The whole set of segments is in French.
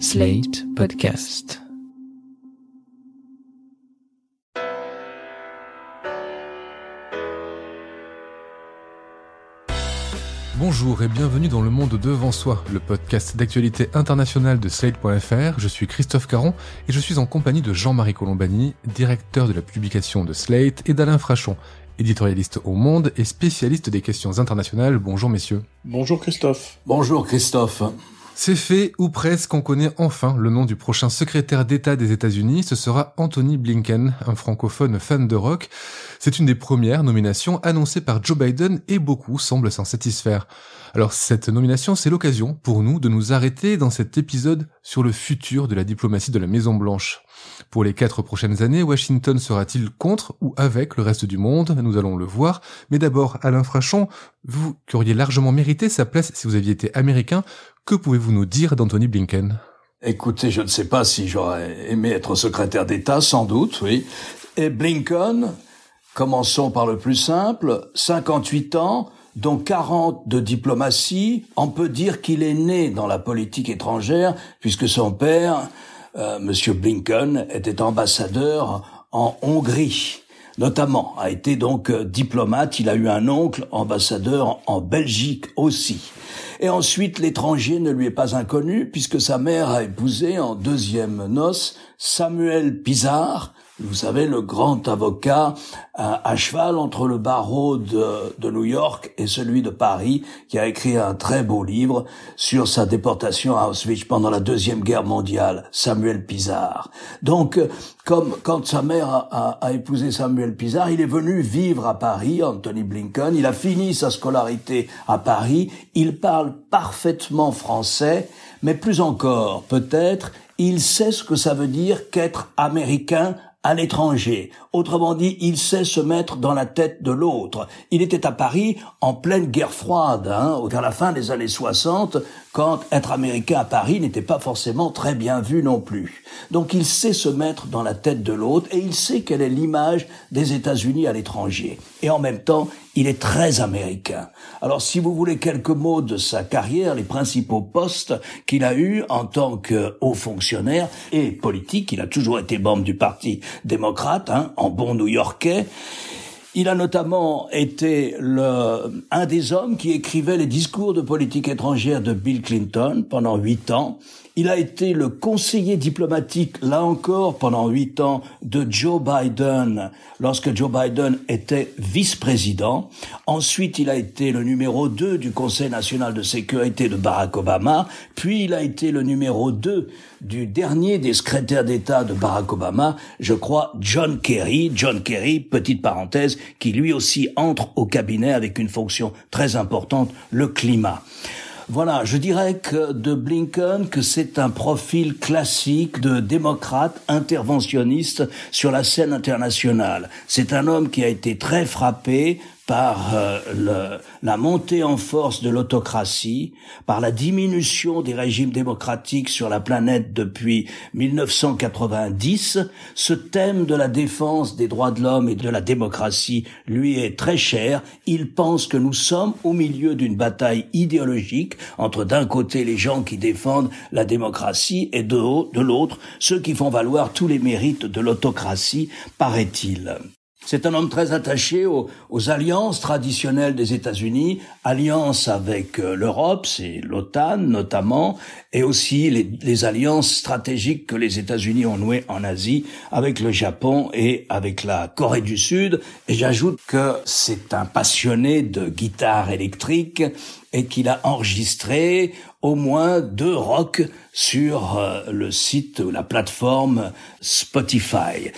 Slate Podcast. Bonjour et bienvenue dans Le Monde Devant Soi, le podcast d'actualité internationale de Slate.fr. Je suis Christophe Caron et je suis en compagnie de Jean-Marie Colombani, directeur de la publication de Slate, et d'Alain Frachon, éditorialiste au Monde et spécialiste des questions internationales. Bonjour messieurs. Bonjour Christophe. Bonjour Christophe. C'est fait, ou presque, on connaît enfin le nom du prochain secrétaire d'État des États-Unis, ce sera Anthony Blinken, un francophone fan de rock. C'est une des premières nominations annoncées par Joe Biden et beaucoup semblent s'en satisfaire. Alors cette nomination, c'est l'occasion pour nous de nous arrêter dans cet épisode sur le futur de la diplomatie de la Maison Blanche. Pour les quatre prochaines années, Washington sera-t-il contre ou avec le reste du monde? Nous allons le voir. Mais d'abord, Alain Frachon, vous qui auriez largement mérité sa place si vous aviez été américain, que pouvez-vous nous dire d'Anthony Blinken? Écoutez, je ne sais pas si j'aurais aimé être secrétaire d'État, sans doute, oui. Et Blinken, commençons par le plus simple, 58 ans, dont 40 de diplomatie, on peut dire qu'il est né dans la politique étrangère, puisque son père, euh, Monsieur Blinken, était ambassadeur en Hongrie notamment, a été donc euh, diplomate. Il a eu un oncle ambassadeur en Belgique aussi. Et ensuite, l'étranger ne lui est pas inconnu puisque sa mère a épousé en deuxième noce Samuel Pizarre, vous savez, le grand avocat à, cheval entre le barreau de, de, New York et celui de Paris, qui a écrit un très beau livre sur sa déportation à Auschwitz pendant la Deuxième Guerre mondiale, Samuel Pizarre. Donc, comme quand sa mère a, a, épousé Samuel Pizarre, il est venu vivre à Paris, Anthony Blinken, il a fini sa scolarité à Paris, il parle parfaitement français, mais plus encore, peut-être, il sait ce que ça veut dire qu'être américain à l'étranger. Autrement dit, il sait se mettre dans la tête de l'autre. Il était à Paris en pleine guerre froide, hein, vers la fin des années 60, quand être américain à Paris n'était pas forcément très bien vu non plus. Donc il sait se mettre dans la tête de l'autre et il sait quelle est l'image des États-Unis à l'étranger. Et en même temps, il est très américain. Alors si vous voulez quelques mots de sa carrière, les principaux postes qu'il a eus en tant que haut fonctionnaire et politique, il a toujours été membre du Parti démocrate, hein, en bon new-yorkais, il a notamment été le, un des hommes qui écrivait les discours de politique étrangère de Bill Clinton pendant huit ans. Il a été le conseiller diplomatique, là encore, pendant huit ans, de Joe Biden, lorsque Joe Biden était vice-président. Ensuite, il a été le numéro 2 du Conseil national de sécurité de Barack Obama. Puis, il a été le numéro 2 du dernier des secrétaires d'État de Barack Obama, je crois John Kerry. John Kerry, petite parenthèse, qui lui aussi entre au cabinet avec une fonction très importante, le climat. Voilà, je dirais que de Blinken que c'est un profil classique de démocrate interventionniste sur la scène internationale. C'est un homme qui a été très frappé par euh, le, la montée en force de l'autocratie, par la diminution des régimes démocratiques sur la planète depuis 1990, ce thème de la défense des droits de l'homme et de la démocratie lui est très cher. Il pense que nous sommes au milieu d'une bataille idéologique entre d'un côté les gens qui défendent la démocratie et de, de l'autre ceux qui font valoir tous les mérites de l'autocratie, paraît-il. C'est un homme très attaché aux, alliances traditionnelles des États-Unis, alliances avec euh, l'Europe, c'est l'OTAN notamment, et aussi les, les, alliances stratégiques que les États-Unis ont nouées en Asie avec le Japon et avec la Corée du Sud. Et j'ajoute que c'est un passionné de guitare électrique et qu'il a enregistré au moins deux rock sur euh, le site ou la plateforme Spotify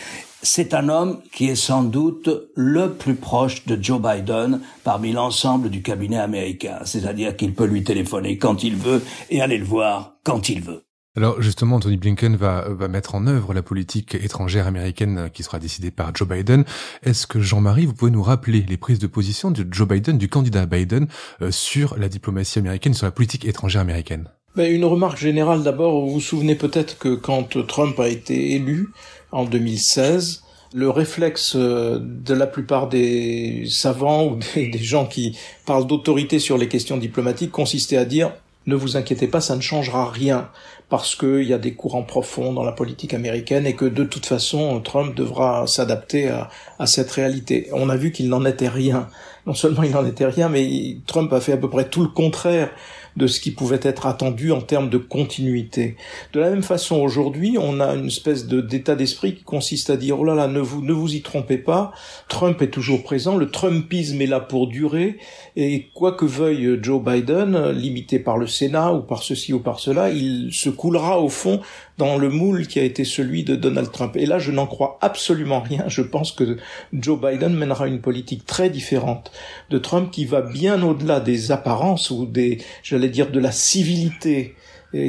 c'est un homme qui est sans doute le plus proche de Joe Biden parmi l'ensemble du cabinet américain. C'est-à-dire qu'il peut lui téléphoner quand il veut et aller le voir quand il veut. Alors justement, Tony Blinken va, va mettre en œuvre la politique étrangère américaine qui sera décidée par Joe Biden. Est-ce que Jean-Marie, vous pouvez nous rappeler les prises de position de Joe Biden, du candidat Biden, euh, sur la diplomatie américaine, sur la politique étrangère américaine? Ben, Une remarque générale d'abord, vous vous souvenez peut-être que quand Trump a été élu, en 2016. Le réflexe euh, de la plupart des savants ou des, gens qui parlent d'autorité sur les questions diplomatiques consistait à dire ne vous inquiétez pas, ça ne changera rien parce qu'il y a des courants profonds dans la politique américaine et que de toute façon Trump devra s'adapter à, à, cette réalité. On a vu qu'il n'en était rien. Non seulement il n'en était rien, mais Trump a fait à peu près tout le contraire de ce qui pouvait être attendu en termes de continuité. De la même façon, aujourd'hui, on a une espèce d'état d'esprit qui consiste à dire oh là là, ne vous ne vous y trompez pas, Trump est toujours présent, le Trumpisme est là pour durer, et quoi que veuille Joe Biden, limité par le Sénat ou par ceci ou par cela, il se coulera au fond dans le moule qui a été celui de Donald Trump. Et là, je n'en crois absolument rien. Je pense que Joe Biden mènera une politique très différente de Trump qui va bien au-delà des apparences ou des, j'allais dire, de la civilité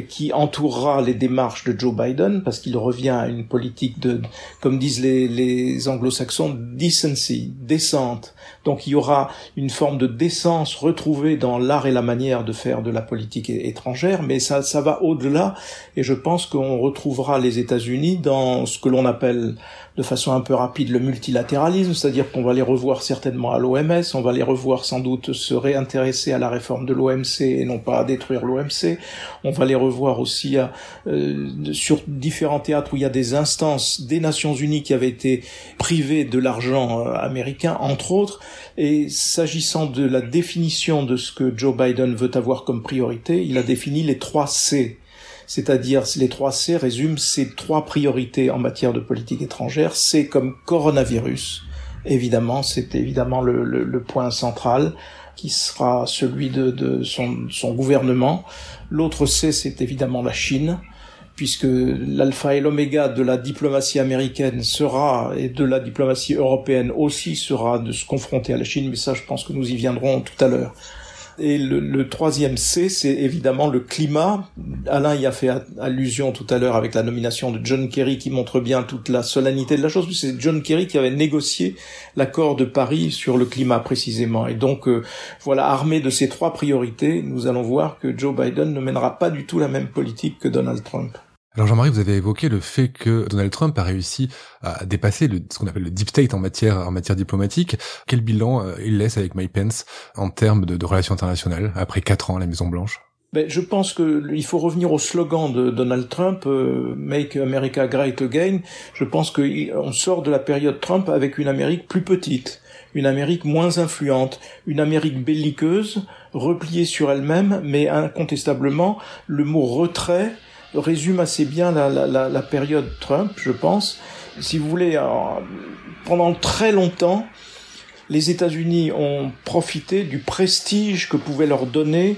qui entourera les démarches de Joe Biden, parce qu'il revient à une politique de, comme disent les, les anglo-saxons, decency, décente. Donc il y aura une forme de décence retrouvée dans l'art et la manière de faire de la politique étrangère, mais ça, ça va au-delà, et je pense qu'on retrouvera les États-Unis dans ce que l'on appelle de façon un peu rapide le multilatéralisme, c'est-à-dire qu'on va les revoir certainement à l'OMS, on va les revoir sans doute se réintéresser à la réforme de l'OMC et non pas à détruire l'OMC, on va les revoir aussi à, euh, sur différents théâtres où il y a des instances des Nations Unies qui avaient été privées de l'argent euh, américain, entre autres, et s'agissant de la définition de ce que Joe Biden veut avoir comme priorité, il a défini les trois C. C'est-à-dire les trois C résument ces trois priorités en matière de politique étrangère. C comme coronavirus, évidemment, c'est évidemment le, point central qui sera celui de, son, son, gouvernement. L'autre C, c'est évidemment la Chine, puisque l'alpha et l'oméga de la diplomatie américaine sera, et de la diplomatie européenne aussi, sera de se confronter à la Chine, mais ça, je pense que nous y viendrons tout à l'heure. Et le, troisième C, c'est évidemment le climat. Alain y a fait allusion tout à l'heure avec la nomination de John Kerry qui montre bien toute la solennité de la chose. C'est John Kerry qui avait négocié l'accord de Paris sur le climat précisément. Et donc, euh, voilà, armé de ces trois priorités, nous allons voir que Joe Biden ne mènera pas du tout la même politique que Donald Trump. Alors Jean-Marie, vous avez évoqué le fait que Donald Trump a réussi à dépasser le, ce qu'on appelle le deep state en matière en matière diplomatique. Quel bilan euh, il laisse avec Mike Pence en termes de, de relations internationales après quatre ans à la Maison Blanche ben, je pense qu'il faut revenir au slogan de Donald Trump, euh, Make America Great Again. Je pense qu'on sort de la période Trump avec une Amérique plus petite, une Amérique moins influente, une Amérique belliqueuse, repliée sur elle-même, mais incontestablement, le mot retrait résume assez bien la, la, la, période Trump, je pense. Si vous voulez, pendant très longtemps, les États-Unis ont profité du prestige que pouvait leur donner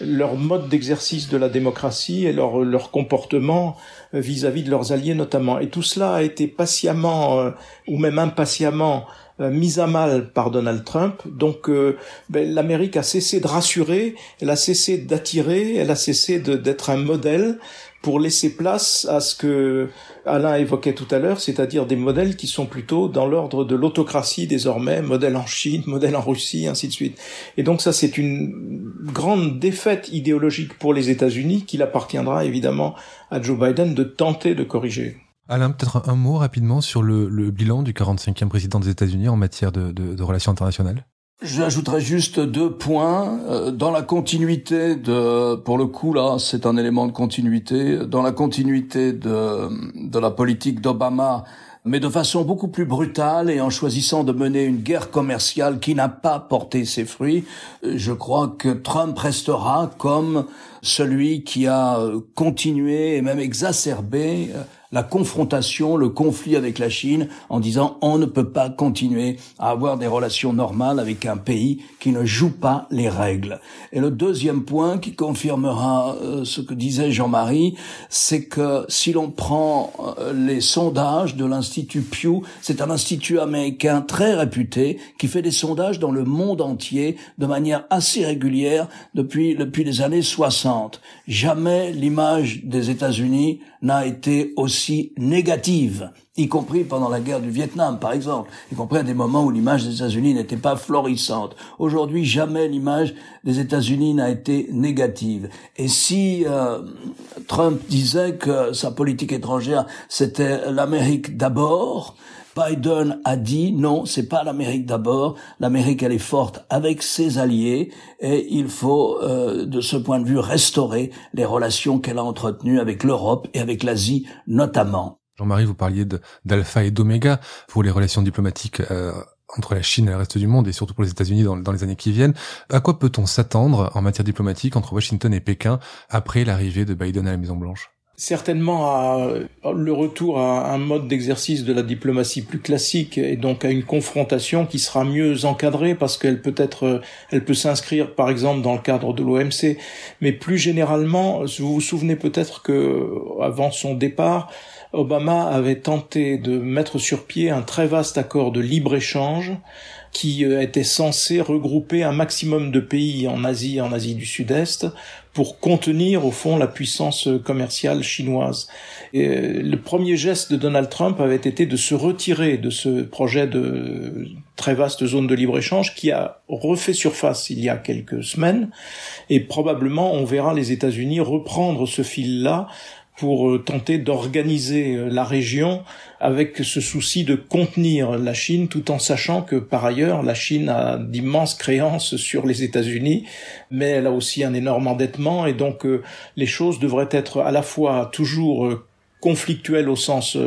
leur mode d'exercice de la démocratie et leur, leur comportement vis-à-vis de leurs alliés notamment. Et tout cela a été patiemment euh, ou même impatiemment euh, mise à mal par Donald Trump. Donc euh, ben, l'Amérique a cessé de rassurer, elle a cessé d'attirer, elle a cessé d'être un modèle pour laisser place à ce que Alain évoquait tout à l'heure, c'est-à-dire des modèles qui sont plutôt dans l'ordre de l'autocratie désormais, modèle en Chine, modèle en Russie, ainsi de suite. Et donc ça, c'est une grande défaite idéologique pour les États-Unis qu'il appartiendra évidemment à Joe Biden de tenter de corriger. Alain, peut-être un mot rapidement sur le, bilan du 45e président des États-Unis en matière de relations internationales? J'ajouterais juste deux points. Euh, dans la continuité de, pour le coup là, c'est un élément de continuité. Dans la continuité de, de la politique d'Obama, mais de façon beaucoup plus brutale et en choisissant de mener une guerre commerciale qui n'a pas porté ses fruits, euh, je crois que Trump restera comme celui qui a euh, continué et même exacerbé la confrontation, le conflit avec la Chine en disant on ne peut pas continuer à avoir des relations normales avec un pays qui ne joue pas les règles. Et le deuxième point qui confirmera euh, ce que disait Jean-Marie, c'est que si l'on prend euh, les sondages de l'Institut Pew, c'est un institut américain très réputé qui fait des sondages dans le monde entier de manière assez régulière depuis, depuis les années 60. Jamais l'image des États-Unis n'a été aussi négative, y compris pendant la guerre du Vietnam, par exemple, y compris à des moments où l'image des États-Unis n'était pas florissante. Aujourd'hui, jamais l'image des États-Unis n'a été négative. Et si euh, Trump disait que sa politique étrangère, c'était l'Amérique d'abord, Biden a dit non, c'est pas l'Amérique d'abord. L'Amérique elle est forte avec ses alliés et il faut euh, de ce point de vue restaurer les relations qu'elle a entretenues avec l'Europe et avec l'Asie notamment. Jean-Marie, vous parliez d'alpha et d'oméga pour les relations diplomatiques euh, entre la Chine et le reste du monde et surtout pour les États-Unis dans, dans, les années qui viennent. À quoi peut-on s'attendre en matière diplomatique entre Washington et Pékin après l'arrivée de Biden à la Maison Blanche certainement à le retour à un mode d'exercice de la diplomatie plus classique et donc à une confrontation qui sera mieux encadrée parce qu'elle peut être, elle peut s'inscrire par exemple dans le cadre de l'OMC, mais plus généralement, vous vous souvenez peut-être que avant son départ, Obama avait tenté de mettre sur pied un très vaste accord de libre-échange qui euh, était censé regrouper un maximum de pays en Asie et en Asie du Sud-Est pour contenir au fond la puissance commerciale chinoise. Euh, le premier geste de Donald Trump avait été de se retirer de ce projet de très vaste zone de libre-échange qui a refait surface il y a quelques semaines et probablement on verra les États-Unis reprendre ce fil-là pour euh, tenter d'organiser euh, la région avec ce souci de contenir la Chine tout en sachant que par ailleurs la Chine a d'immenses créances sur les États-Unis mais elle a aussi un énorme endettement et donc euh, les choses devraient être à la fois toujours conflictuelles au sens,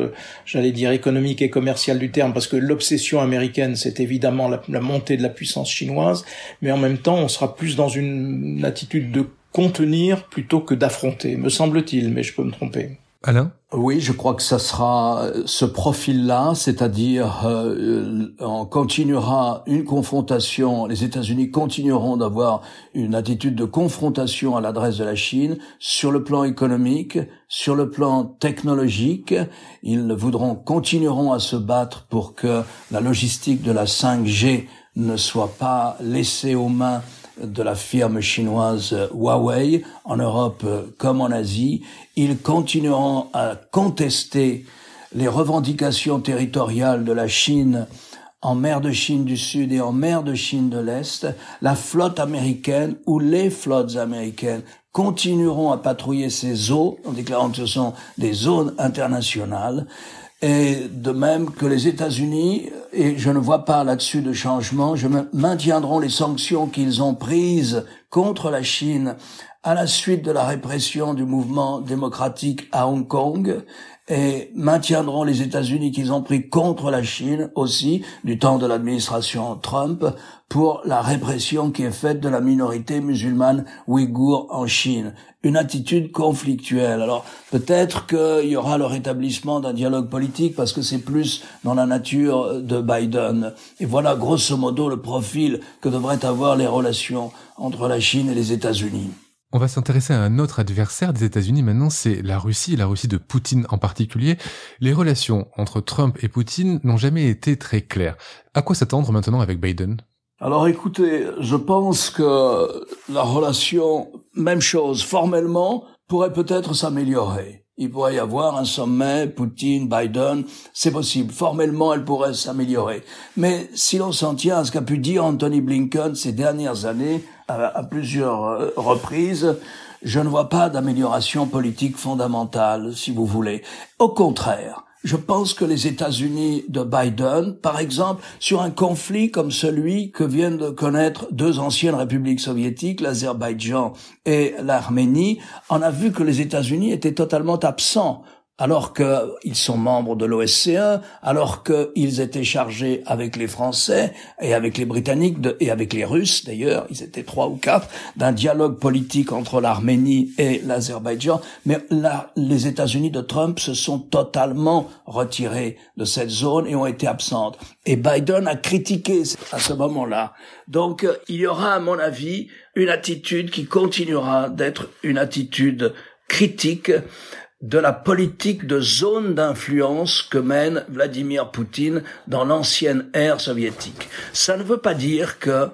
j'allais dire, économique et commercial du terme, parce que l'obsession américaine, c'est évidemment la, la, montée de la puissance chinoise, mais en même temps, on sera plus dans une attitude de contenir plutôt que d'affronter, me semble-t-il, mais je peux me tromper. Alain? Oui, je crois que ça sera ce profil-là, c'est-à-dire euh, on continuera une confrontation, les États-Unis continueront d'avoir une attitude de confrontation à l'adresse de la Chine sur le plan économique, sur le plan technologique, ils voudront continueront à se battre pour que la logistique de la 5G ne soit pas laissée aux mains de la firme chinoise Huawei en Europe comme en Asie. Ils continueront à contester les revendications territoriales de la Chine en mer de Chine du Sud et en mer de Chine de l'Est, la flotte américaine ou les flottes américaines continueront à patrouiller ces eaux en déclarant que ce sont des zones internationales et de même que les États-Unis, et je ne vois pas là-dessus de changement, je maintiendront les sanctions qu'ils ont prises contre la Chine à la suite de la répression du mouvement démocratique à Hong Kong et maintiendront les États-Unis qu'ils ont pris contre la Chine aussi du temps de l'administration Trump pour la répression qui est faite de la minorité musulmane ouïghour en Chine. Une attitude conflictuelle. Alors peut-être qu'il y aura le rétablissement d'un dialogue politique parce que c'est plus dans la nature de Biden. Et voilà grosso modo le profil que devraient avoir les relations entre la Chine et les États-Unis. On va s'intéresser à un autre adversaire des États-Unis maintenant, c'est la Russie, la Russie de Poutine en particulier. Les relations entre Trump et Poutine n'ont jamais été très claires. À quoi s'attendre maintenant avec Biden? Alors écoutez, je pense que la relation, même chose, formellement, pourrait peut-être s'améliorer. Il pourrait y avoir un sommet, Poutine, Biden, c'est possible. Formellement, elle pourrait s'améliorer. Mais si l'on s'en tient à ce qu'a pu dire Anthony Blinken ces dernières années, à, plusieurs euh, reprises, je ne vois pas d'amélioration politique fondamentale, si vous voulez. Au contraire, je pense que les États-Unis de Biden, par exemple, sur un conflit comme celui que viennent de connaître deux anciennes républiques soviétiques, l'Azerbaïdjan et l'Arménie, on a vu que les États-Unis étaient totalement absents alors qu'ils sont membres de l'OSCE, alors qu'ils étaient chargés avec les Français et avec les Britanniques et avec les Russes d'ailleurs, ils étaient trois ou quatre, d'un dialogue politique entre l'Arménie et l'Azerbaïdjan, mais là, les États-Unis de Trump se sont totalement retirés de cette zone et ont été absentes. Et Biden a critiqué à ce moment-là. Donc il y aura, à mon avis, une attitude qui continuera d'être une attitude critique de la politique de zone d'influence que mène Vladimir Poutine dans l'ancienne ère soviétique. Ça ne veut pas dire que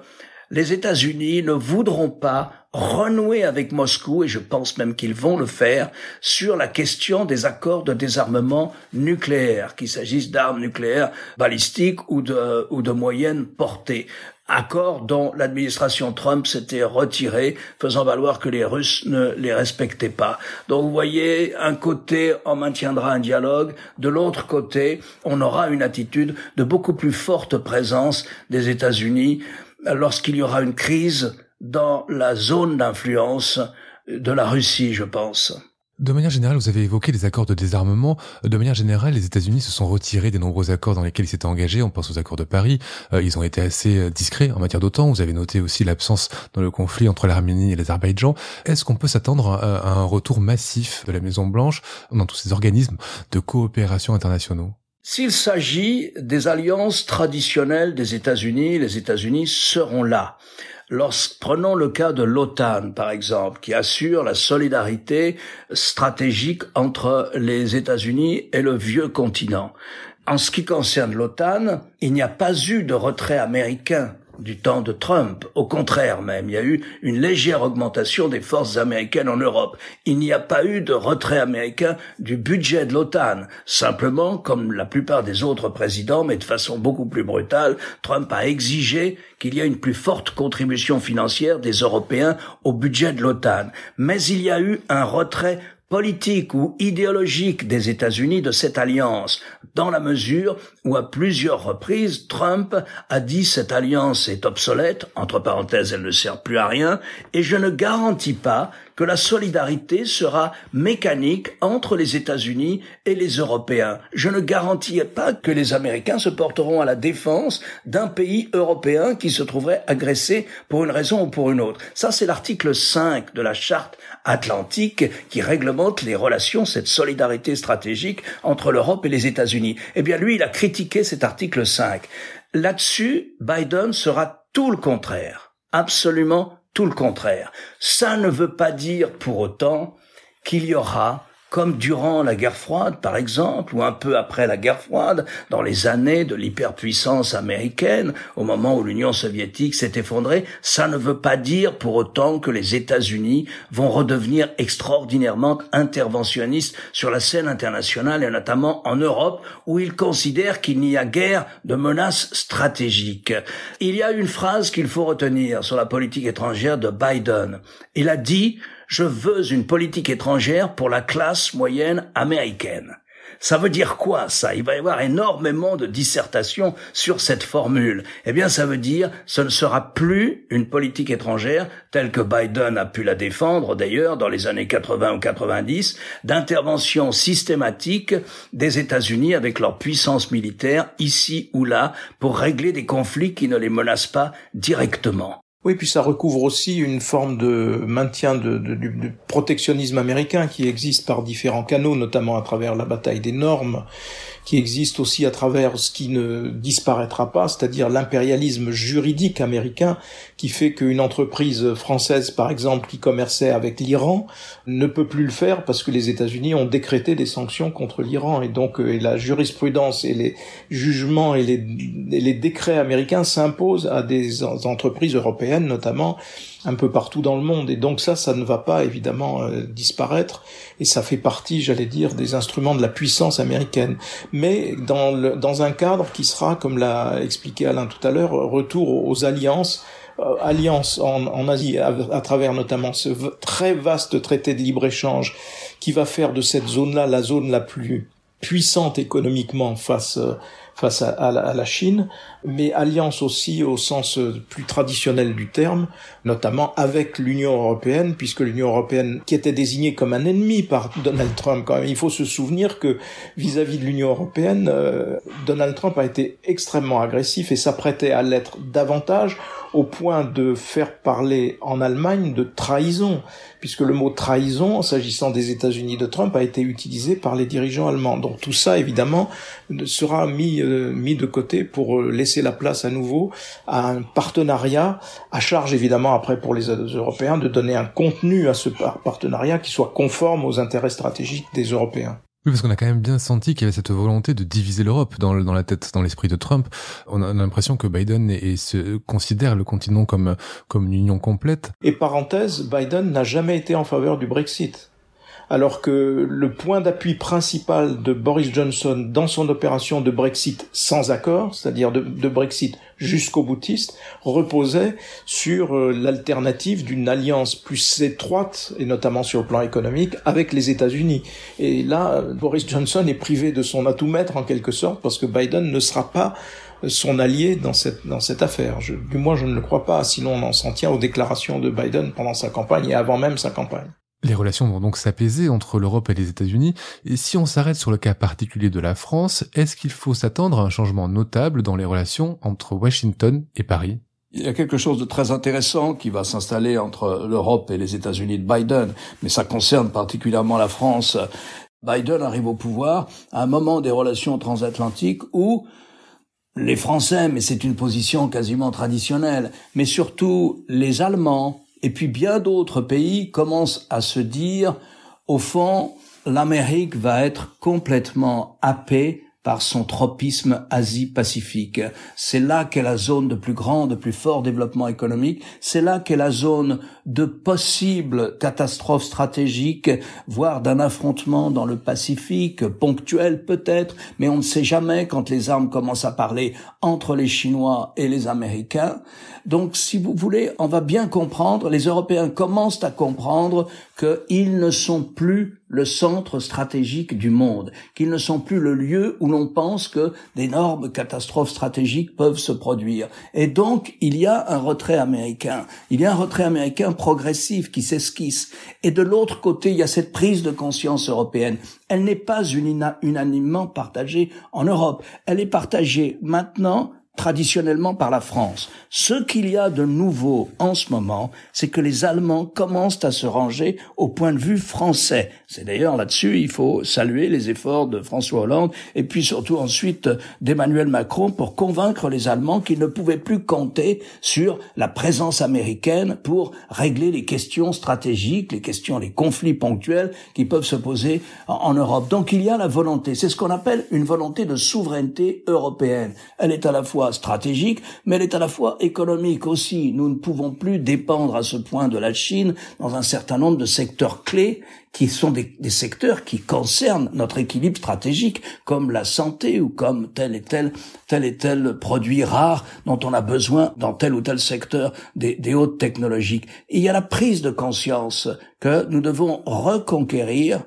les États-Unis ne voudront pas renouer avec Moscou, et je pense même qu'ils vont le faire, sur la question des accords de désarmement nucléaire, qu'il s'agisse d'armes nucléaires balistiques ou de, ou de moyenne portée accords dont l'administration Trump s'était retirée, faisant valoir que les Russes ne les respectaient pas. Donc vous voyez, un côté, on maintiendra un dialogue, de l'autre côté, on aura une attitude de beaucoup plus forte présence des États-Unis lorsqu'il y aura une crise dans la zone d'influence de la Russie, je pense. De manière générale, vous avez évoqué les accords de désarmement. De manière générale, les États-Unis se sont retirés des nombreux accords dans lesquels ils s'étaient engagés. On pense aux accords de Paris. Euh, ils ont été assez euh, discrets en matière d'OTAN. Vous avez noté aussi l'absence dans le conflit entre l'Arménie et l'Azerbaïdjan. Est-ce qu'on peut s'attendre à un retour massif de la Maison Blanche dans tous ces organismes de coopération internationaux? S'il s'agit des alliances traditionnelles des États-Unis, les États-Unis seront là. Lorsque, prenons le cas de l'OTAN, par exemple, qui assure la solidarité stratégique entre les États-Unis et le vieux continent. En ce qui concerne l'OTAN, il n'y a pas eu de retrait américain du temps de Trump. Au contraire même, il y a eu une légère augmentation des forces américaines en Europe. Il n'y a pas eu de retrait américain du budget de l'OTAN. Simplement, comme la plupart des autres présidents, mais de façon beaucoup plus brutale, Trump a exigé qu'il y ait une plus forte contribution financière des Européens au budget de l'OTAN. Mais il y a eu un retrait politique ou idéologique des États-Unis de cette alliance, dans la mesure où à plusieurs reprises Trump a dit cette alliance est obsolète, entre parenthèses elle ne sert plus à rien, et je ne garantis pas que la solidarité sera mécanique entre les États-Unis et les Européens. Je ne garantis pas que les Américains se porteront à la défense d'un pays européen qui se trouverait agressé pour une raison ou pour une autre. Ça, c'est l'article 5 de la charte atlantique qui réglemente les relations, cette solidarité stratégique entre l'Europe et les États-Unis. Eh bien, lui, il a critiqué cet article 5. Là-dessus, Biden sera tout le contraire. Absolument tout le contraire. Ça ne veut pas dire pour autant qu'il y aura comme durant la guerre froide, par exemple, ou un peu après la guerre froide, dans les années de l'hyperpuissance américaine, au moment où l'Union soviétique s'est effondrée, ça ne veut pas dire pour autant que les États-Unis vont redevenir extraordinairement interventionnistes sur la scène internationale et notamment en Europe, où ils considèrent qu'il n'y a guère de menace stratégique. Il y a une phrase qu'il faut retenir sur la politique étrangère de Biden. Il a dit je veux une politique étrangère pour la classe moyenne américaine. Ça veut dire quoi ça? Il va y avoir énormément de dissertations sur cette formule. Eh bien, ça veut dire ce ne sera plus une politique étrangère telle que Biden a pu la défendre d'ailleurs dans les années 80 ou 90 d'intervention systématique des États-Unis avec leur puissance militaire ici ou là pour régler des conflits qui ne les menacent pas directement. Oui, puis ça recouvre aussi une forme de maintien de, du protectionnisme américain qui existe par différents canaux, notamment à travers la bataille des normes qui existe aussi à travers ce qui ne disparaîtra pas, c'est-à-dire l'impérialisme juridique américain qui fait qu'une entreprise française, par exemple, qui commerçait avec l'Iran, ne peut plus le faire parce que les États-Unis ont décrété des sanctions contre l'Iran. Et donc euh, la jurisprudence et les jugements et les, et les décrets américains s'imposent à des entreprises européennes notamment un peu partout dans le monde. Et donc ça, ça ne va pas évidemment euh, disparaître. Et ça fait partie, j'allais dire, des instruments de la puissance américaine. Mais dans, dans un cadre qui sera, comme l'a expliqué Alain tout à l'heure, retour aux, alliances euh, alliances en, Asie, à, à, travers notamment ce très vaste traité de libre-échange qui va faire de cette zone-là la zone la plus puissante économiquement face euh, face à, la, Chine, mais alliance aussi au sens plus traditionnel du terme, notamment avec l'Union européenne, puisque l'Union européenne, qui était désignée comme un ennemi par Donald Trump, quand même, il faut se souvenir que vis-à-vis de l'Union européenne, euh, Donald Trump a été extrêmement agressif et s'apprêtait à l'être davantage au point de faire parler en Allemagne de trahison, puisque le mot trahison, s'agissant des États-Unis de Trump, a été utilisé par les dirigeants allemands. Donc tout ça, évidemment, sera mis, euh, mis de côté pour euh, laisser la place à nouveau à un partenariat, à charge évidemment après pour les Européens de donner un contenu à ce partenariat qui soit conforme aux intérêts stratégiques des Européens. Oui, parce qu'on a quand même bien senti qu'il y avait cette volonté de diviser l'Europe dans, dans la tête, dans l'esprit de Trump. On a l'impression que Biden et se considère le continent comme, comme une union complète. Et parenthèse, Biden n'a jamais été en faveur du Brexit. Alors que le point d'appui principal de Boris Johnson dans son opération de Brexit sans accord, c'est-à-dire de, Brexit jusqu'au boutiste, reposait sur euh, l'alternative d'une alliance plus étroite, et notamment sur le plan économique, avec les États-Unis. Et là, Boris Johnson est privé de son atout maître en quelque sorte, parce que Biden ne sera pas son allié dans cette, dans cette affaire. Du moins, je ne le crois pas, sinon on en s'en tient aux déclarations de Biden pendant sa campagne et avant même sa campagne. Les relations vont donc s'apaiser entre l'Europe et les États-Unis, et si on s'arrête sur le cas particulier de la France, est-ce qu'il faut s'attendre à un changement notable dans les relations entre Washington et Paris? Il y a quelque chose de très intéressant qui va s'installer entre l'Europe et les États-Unis de Biden, mais ça concerne particulièrement la France. Biden arrive au pouvoir à un moment des relations transatlantiques où les Français, mais c'est une position quasiment traditionnelle, mais surtout les Allemands et puis bien d'autres pays commencent à se dire, au fond, l'Amérique va être complètement happée par son tropisme Asie-Pacifique. C'est là qu'est la zone de plus grand, de plus fort développement économique. C'est là qu'est la zone de possibles catastrophes stratégiques, voire d'un affrontement dans le Pacifique, ponctuel peut-être, mais on ne sait jamais quand les armes commencent à parler entre les Chinois et les Américains. Donc, si vous voulez, on va bien comprendre, les Européens commencent à comprendre qu'ils ne sont plus le centre stratégique du monde, qu'ils ne sont plus le lieu où l'on pense que d'énormes catastrophes stratégiques peuvent se produire. Et donc, il y a un retrait américain. Il y a un retrait américain progressif qui s'esquisse. Et de l'autre côté, il y a cette prise de conscience européenne. Elle n'est pas unanimement partagée en Europe. Elle est partagée maintenant traditionnellement par la France. Ce qu'il y a de nouveau en ce moment, c'est que les Allemands commencent à se ranger au point de vue français. C'est d'ailleurs là-dessus, il faut saluer les efforts de François Hollande et puis surtout ensuite d'Emmanuel Macron pour convaincre les Allemands qu'ils ne pouvaient plus compter sur la présence américaine pour régler les questions stratégiques, les questions, les conflits ponctuels qui peuvent se poser en Europe. Donc il y a la volonté, c'est ce qu'on appelle une volonté de souveraineté européenne. Elle est à la fois stratégique, mais elle est à la fois économique aussi. Nous ne pouvons plus dépendre à ce point de la Chine dans un certain nombre de secteurs clés qui sont des, secteurs qui concernent notre équilibre stratégique, comme la santé ou comme tel et tel, tel et tel produit rare dont on a besoin dans tel ou tel secteur des, des hautes technologies. il y a la prise de conscience que nous devons reconquérir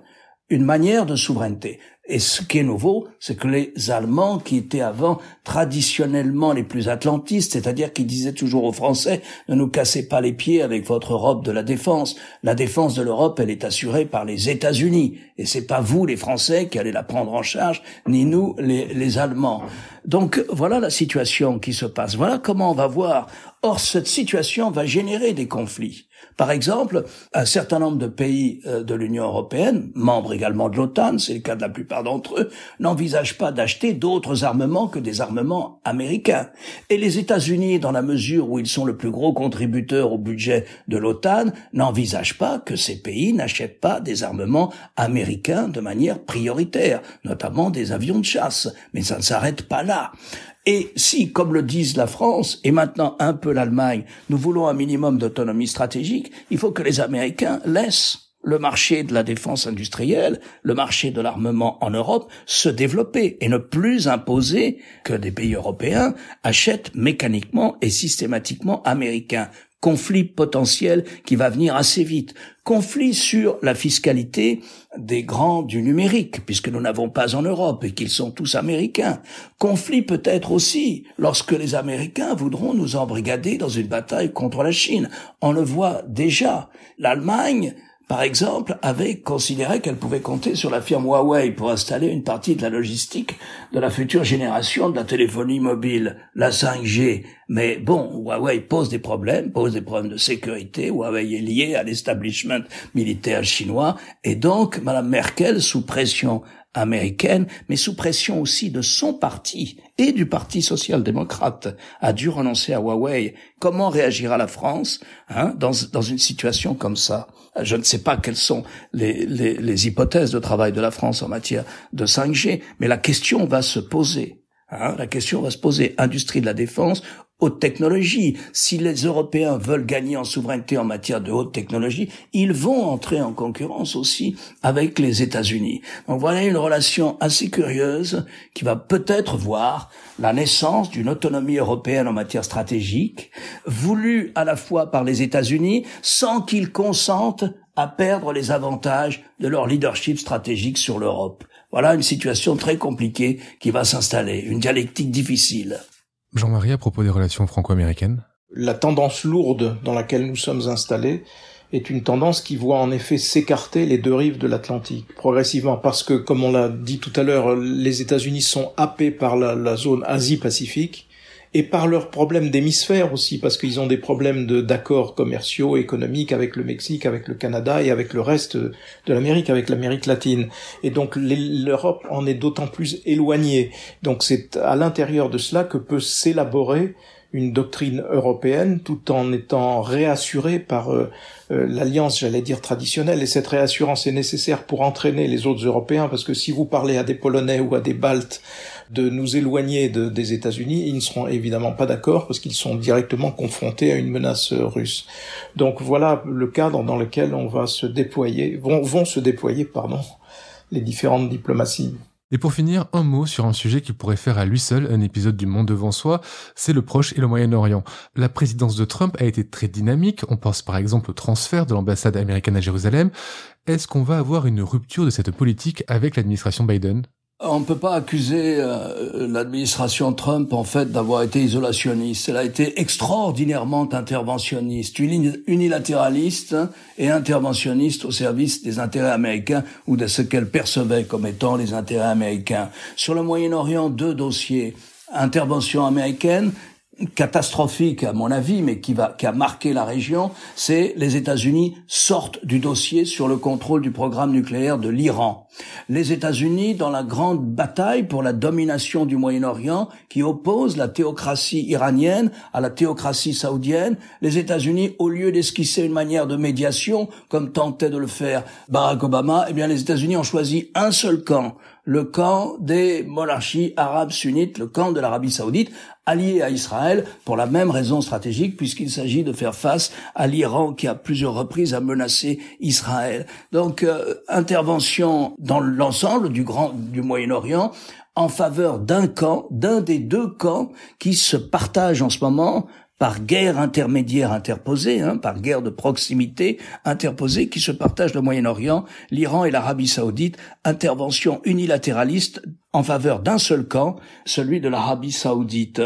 une manière de souveraineté. Et ce qui est nouveau, c'est que les Allemands, qui étaient avant traditionnellement les plus atlantistes, c'est-à-dire qui disaient toujours aux Français, ne nous cassez pas les pieds avec votre Europe de la défense. La défense de l'Europe, elle est assurée par les États-Unis. Et c'est pas vous, les Français, qui allez la prendre en charge, ni nous, les, les Allemands. Donc, voilà la situation qui se passe. Voilà comment on va voir. Or, cette situation va générer des conflits. Par exemple, un certain nombre de pays euh, de l'Union européenne, membres également de l'OTAN, c'est le cas de la plupart d'entre eux, n'envisagent pas d'acheter d'autres armements que des armements américains. Et les États-Unis, dans la mesure où ils sont le plus gros contributeur au budget de l'OTAN, n'envisagent pas que ces pays n'achètent pas des armements américains de manière prioritaire, notamment des avions de chasse. Mais ça ne s'arrête pas là. Et si, comme le disent la France et maintenant un peu l'Allemagne, nous voulons un minimum d'autonomie stratégique, il faut que les Américains laissent le marché de la défense industrielle, le marché de l'armement en Europe se développer et ne plus imposer que des pays européens achètent mécaniquement et systématiquement américains conflit potentiel qui va venir assez vite. Conflit sur la fiscalité des grands du numérique, puisque nous n'avons pas en Europe et qu'ils sont tous américains. Conflit peut-être aussi lorsque les Américains voudront nous embrigader dans une bataille contre la Chine. On le voit déjà. L'Allemagne par exemple, avait considéré qu'elle pouvait compter sur la firme Huawei pour installer une partie de la logistique de la future génération de la téléphonie mobile, la 5G. Mais bon, Huawei pose des problèmes, pose des problèmes de sécurité. Huawei est lié à l'establishment militaire chinois. Et donc, Madame Merkel, sous pression américaine, mais sous pression aussi de son parti et du Parti social-démocrate, a dû renoncer à Huawei. Comment réagira la France hein, dans, dans une situation comme ça? Je ne sais pas quelles sont les, les, les hypothèses de travail de la France en matière de 5G, mais la question va se poser. Hein, la question va se poser. Industrie de la défense haute technologie. Si les Européens veulent gagner en souveraineté en matière de haute technologie, ils vont entrer en concurrence aussi avec les États-Unis. Donc voilà une relation assez curieuse qui va peut-être voir la naissance d'une autonomie européenne en matière stratégique, voulue à la fois par les États-Unis sans qu'ils consentent à perdre les avantages de leur leadership stratégique sur l'Europe. Voilà une situation très compliquée qui va s'installer, une dialectique difficile. Jean-Marie, à propos des relations franco-américaines. La tendance lourde dans laquelle nous sommes installés est une tendance qui voit en effet s'écarter les deux rives de l'Atlantique progressivement parce que, comme on l'a dit tout à l'heure, les États-Unis sont happés par la, zone Asie-Pacifique et par leurs problèmes d'hémisphère aussi, parce qu'ils ont des problèmes d'accords commerciaux, économiques avec le Mexique, avec le Canada et avec le reste de l'Amérique, avec l'Amérique latine. Et donc l'Europe en est d'autant plus éloignée. Donc c'est à l'intérieur de cela que peut s'élaborer une doctrine européenne tout en étant réassurée par euh, euh, l'alliance, j'allais dire, traditionnelle. Et cette réassurance est nécessaire pour entraîner les autres Européens, parce que si vous parlez à des Polonais ou à des Baltes de nous éloigner de, des États-Unis, ils ne seront évidemment pas d'accord parce qu'ils sont directement confrontés à une menace russe. Donc voilà le cadre dans lequel on va se déployer, vont, vont se déployer, pardon, les différentes diplomaties. Et pour finir, un mot sur un sujet qui pourrait faire à lui seul un épisode du Monde devant soi, c'est le Proche et le Moyen-Orient. La présidence de Trump a été très dynamique, on pense par exemple au transfert de l'ambassade américaine à Jérusalem. Est-ce qu'on va avoir une rupture de cette politique avec l'administration Biden? On ne peut pas accuser euh, l'administration Trump en fait d'avoir été isolationniste. Elle a été extraordinairement interventionniste, unilatéraliste et interventionniste au service des intérêts américains ou de ce qu'elle percevait comme étant les intérêts américains. Sur le Moyen-Orient, deux dossiers intervention américaine catastrophique à mon avis, mais qui va qui a marqué la région, c'est les États-Unis sortent du dossier sur le contrôle du programme nucléaire de l'Iran. Les États-Unis dans la grande bataille pour la domination du Moyen-Orient qui oppose la théocratie iranienne à la théocratie saoudienne, les États-Unis au lieu d'esquisser une manière de médiation comme tentait de le faire Barack Obama, eh bien les États-Unis ont choisi un seul camp, le camp des monarchies arabes sunnites, le camp de l'Arabie saoudite, allié à Israël pour la même raison stratégique, puisqu'il s'agit de faire face à l'Iran qui a plusieurs reprises a menacé Israël. Donc, euh, intervention dans l'ensemble du grand du Moyen-Orient en faveur d'un camp, d'un des deux camps qui se partagent en ce moment par guerre intermédiaire interposée, hein, par guerre de proximité interposée qui se partagent le Moyen-Orient, l'Iran et l'Arabie saoudite, intervention unilatéraliste en faveur d'un seul camp, celui de l'Arabie saoudite.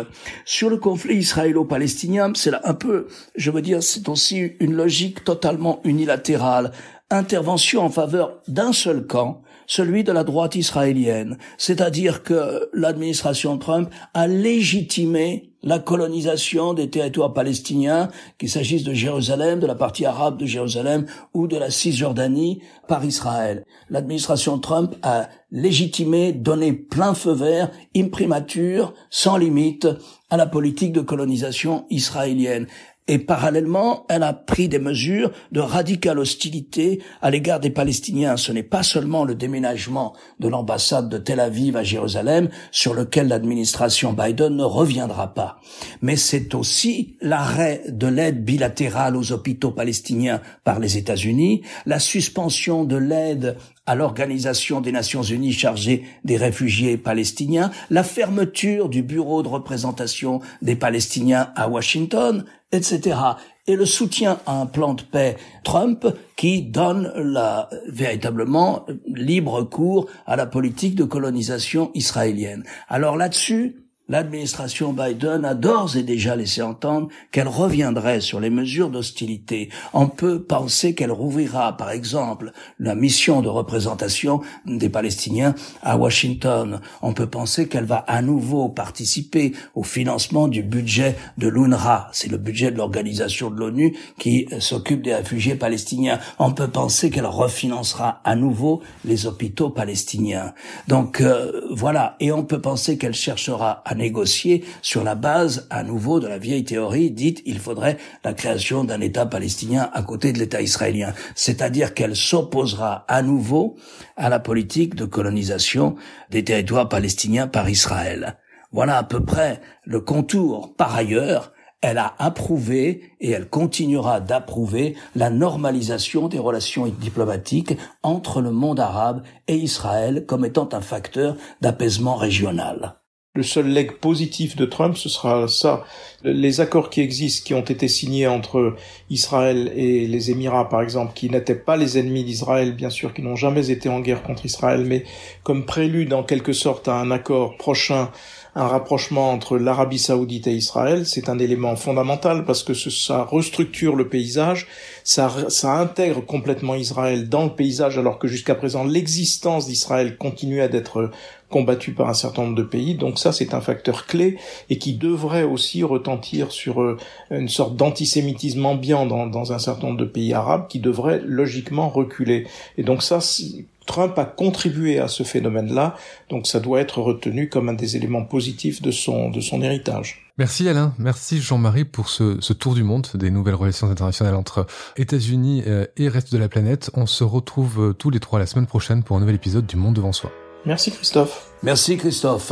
Sur le conflit israélo-palestinien, c'est un peu, je veux dire, c'est aussi une logique totalement unilatérale. Intervention en faveur d'un seul camp, celui de la droite israélienne. C'est-à-dire que l'administration Trump a légitimé la colonisation des territoires palestiniens, qu'il s'agisse de Jérusalem, de la partie arabe de Jérusalem ou de la Cisjordanie par Israël. L'administration Trump a légitimé, donné plein feu vert, imprimature, sans limite, à la politique de colonisation israélienne. Et parallèlement, elle a pris des mesures de radicale hostilité à l'égard des Palestiniens. Ce n'est pas seulement le déménagement de l'ambassade de Tel Aviv à Jérusalem, sur lequel l'administration Biden ne reviendra pas, mais c'est aussi l'arrêt de l'aide bilatérale aux hôpitaux palestiniens par les États-Unis, la suspension de l'aide à l'Organisation des Nations Unies chargée des réfugiés palestiniens, la fermeture du bureau de représentation des Palestiniens à Washington, etc. Et le soutien à un plan de paix Trump qui donne véritablement libre cours à la politique de colonisation israélienne. Alors là-dessus, l'administration Biden a d'ores et déjà laissé entendre qu'elle reviendrait sur les mesures d'hostilité. On peut penser qu'elle rouvrira, par exemple, la mission de représentation des Palestiniens à Washington. On peut penser qu'elle va à nouveau participer au financement du budget de l'UNRWA. C'est le budget de l'organisation de l'ONU qui s'occupe des réfugiés palestiniens. On peut penser qu'elle refinancera à nouveau les hôpitaux palestiniens. Donc euh, voilà. Et on peut penser qu'elle cherchera à négocier sur la base à nouveau de la vieille théorie dite il faudrait la création d'un État palestinien à côté de l'État israélien. C'est-à-dire qu'elle s'opposera à nouveau à la politique de colonisation des territoires palestiniens par Israël. Voilà à peu près le contour. Par ailleurs, elle a approuvé et elle continuera d'approuver la normalisation des relations diplomatiques entre le monde arabe et Israël comme étant un facteur d'apaisement régional. Le seul leg positif de Trump, ce sera ça. Les accords qui existent, qui ont été signés entre Israël et les Émirats, par exemple, qui n'étaient pas les ennemis d'Israël, bien sûr, qui n'ont jamais été en guerre contre Israël, mais comme prélude en quelque sorte à un accord prochain un rapprochement entre l'Arabie saoudite et Israël, c'est un élément fondamental parce que ça restructure le paysage, ça, intègre complètement Israël dans le paysage alors que jusqu'à présent l'existence d'Israël continuait d'être combattue par un certain nombre de pays. Donc ça, c'est un facteur clé et qui devrait aussi retentir sur euh, une sorte d'antisémitisme ambiant dans, dans un certain nombre de pays arabes qui devrait logiquement reculer. Et donc ça, Trump a contribué à ce phénomène-là, donc ça doit être retenu comme un des éléments positifs de son, de son héritage. Merci Alain, merci Jean-Marie pour ce, ce, tour du monde des nouvelles relations internationales entre États-Unis euh, et reste de la planète. On se retrouve euh, tous les trois la semaine prochaine pour un nouvel épisode du Monde devant soi. Merci Christophe. Merci Christophe.